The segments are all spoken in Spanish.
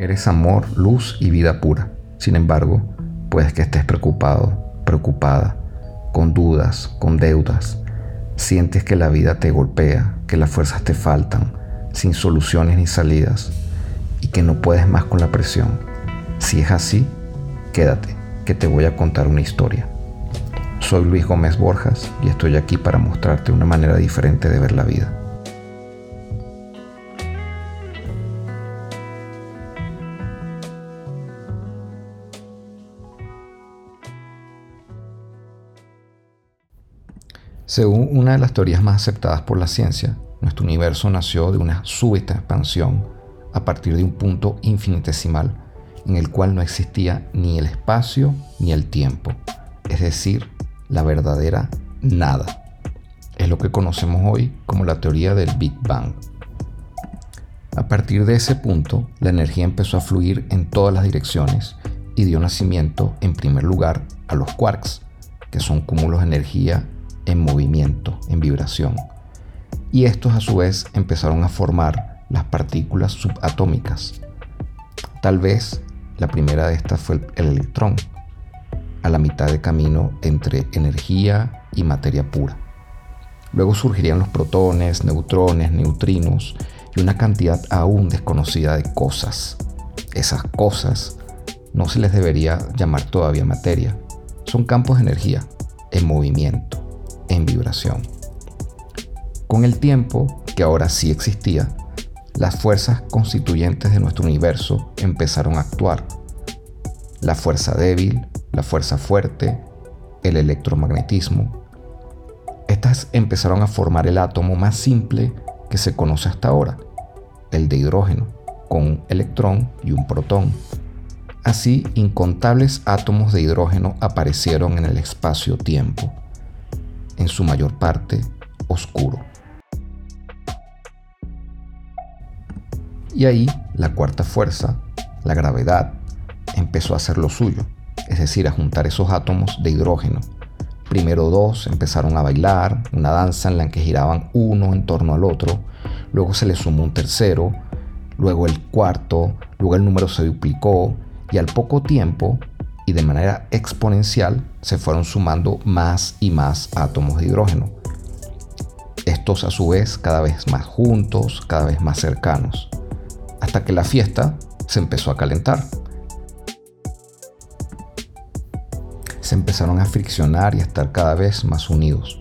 Eres amor, luz y vida pura. Sin embargo, puedes que estés preocupado, preocupada, con dudas, con deudas. Sientes que la vida te golpea, que las fuerzas te faltan, sin soluciones ni salidas, y que no puedes más con la presión. Si es así, quédate, que te voy a contar una historia. Soy Luis Gómez Borjas y estoy aquí para mostrarte una manera diferente de ver la vida. Según una de las teorías más aceptadas por la ciencia, nuestro universo nació de una súbita expansión a partir de un punto infinitesimal en el cual no existía ni el espacio ni el tiempo, es decir, la verdadera nada. Es lo que conocemos hoy como la teoría del Big Bang. A partir de ese punto, la energía empezó a fluir en todas las direcciones y dio nacimiento, en primer lugar, a los quarks, que son cúmulos de energía en movimiento, en vibración. Y estos a su vez empezaron a formar las partículas subatómicas. Tal vez la primera de estas fue el electrón, a la mitad de camino entre energía y materia pura. Luego surgirían los protones, neutrones, neutrinos y una cantidad aún desconocida de cosas. Esas cosas no se les debería llamar todavía materia. Son campos de energía en movimiento en vibración. Con el tiempo, que ahora sí existía, las fuerzas constituyentes de nuestro universo empezaron a actuar. La fuerza débil, la fuerza fuerte, el electromagnetismo. Estas empezaron a formar el átomo más simple que se conoce hasta ahora, el de hidrógeno, con un electrón y un protón. Así, incontables átomos de hidrógeno aparecieron en el espacio-tiempo en su mayor parte oscuro. Y ahí la cuarta fuerza, la gravedad, empezó a hacer lo suyo, es decir, a juntar esos átomos de hidrógeno. Primero dos empezaron a bailar, una danza en la que giraban uno en torno al otro, luego se le sumó un tercero, luego el cuarto, luego el número se duplicó y al poco tiempo y de manera exponencial se fueron sumando más y más átomos de hidrógeno. Estos a su vez cada vez más juntos, cada vez más cercanos, hasta que la fiesta se empezó a calentar. Se empezaron a friccionar y a estar cada vez más unidos.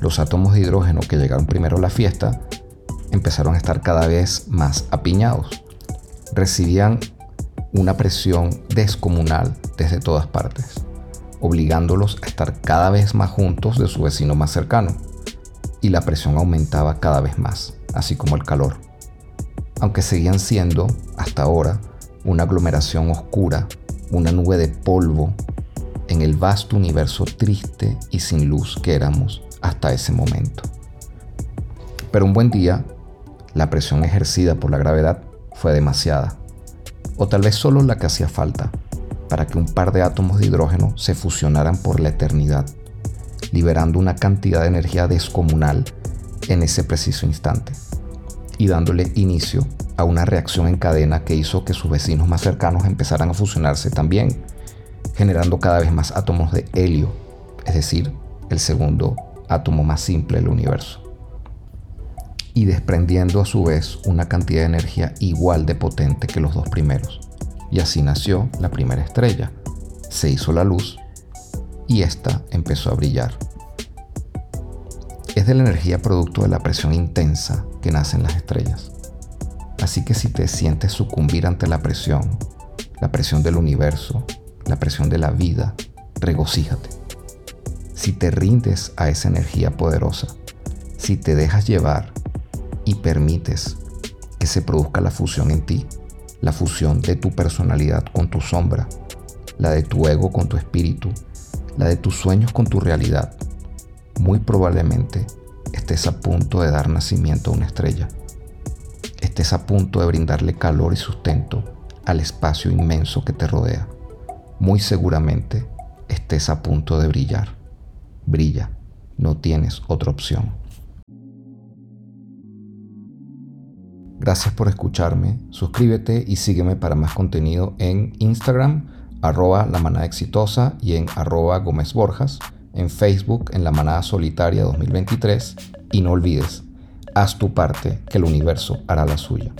Los átomos de hidrógeno que llegaron primero a la fiesta empezaron a estar cada vez más apiñados. Recibían una presión descomunal desde todas partes, obligándolos a estar cada vez más juntos de su vecino más cercano, y la presión aumentaba cada vez más, así como el calor, aunque seguían siendo, hasta ahora, una aglomeración oscura, una nube de polvo en el vasto universo triste y sin luz que éramos hasta ese momento. Pero un buen día, la presión ejercida por la gravedad fue demasiada, o tal vez solo la que hacía falta, para que un par de átomos de hidrógeno se fusionaran por la eternidad, liberando una cantidad de energía descomunal en ese preciso instante y dándole inicio a una reacción en cadena que hizo que sus vecinos más cercanos empezaran a fusionarse también, generando cada vez más átomos de helio, es decir, el segundo átomo más simple del universo, y desprendiendo a su vez una cantidad de energía igual de potente que los dos primeros y así nació la primera estrella. Se hizo la luz y ésta empezó a brillar. Es de la energía producto de la presión intensa que nacen las estrellas. Así que si te sientes sucumbir ante la presión, la presión del universo, la presión de la vida, regocíjate. Si te rindes a esa energía poderosa, si te dejas llevar y permites que se produzca la fusión en ti, la fusión de tu personalidad con tu sombra, la de tu ego con tu espíritu, la de tus sueños con tu realidad, muy probablemente estés a punto de dar nacimiento a una estrella. Estés a punto de brindarle calor y sustento al espacio inmenso que te rodea. Muy seguramente estés a punto de brillar. Brilla, no tienes otra opción. Gracias por escucharme, suscríbete y sígueme para más contenido en Instagram, arroba la manada exitosa y en arroba Gómez Borjas, en Facebook en la manada solitaria 2023 y no olvides, haz tu parte que el universo hará la suya.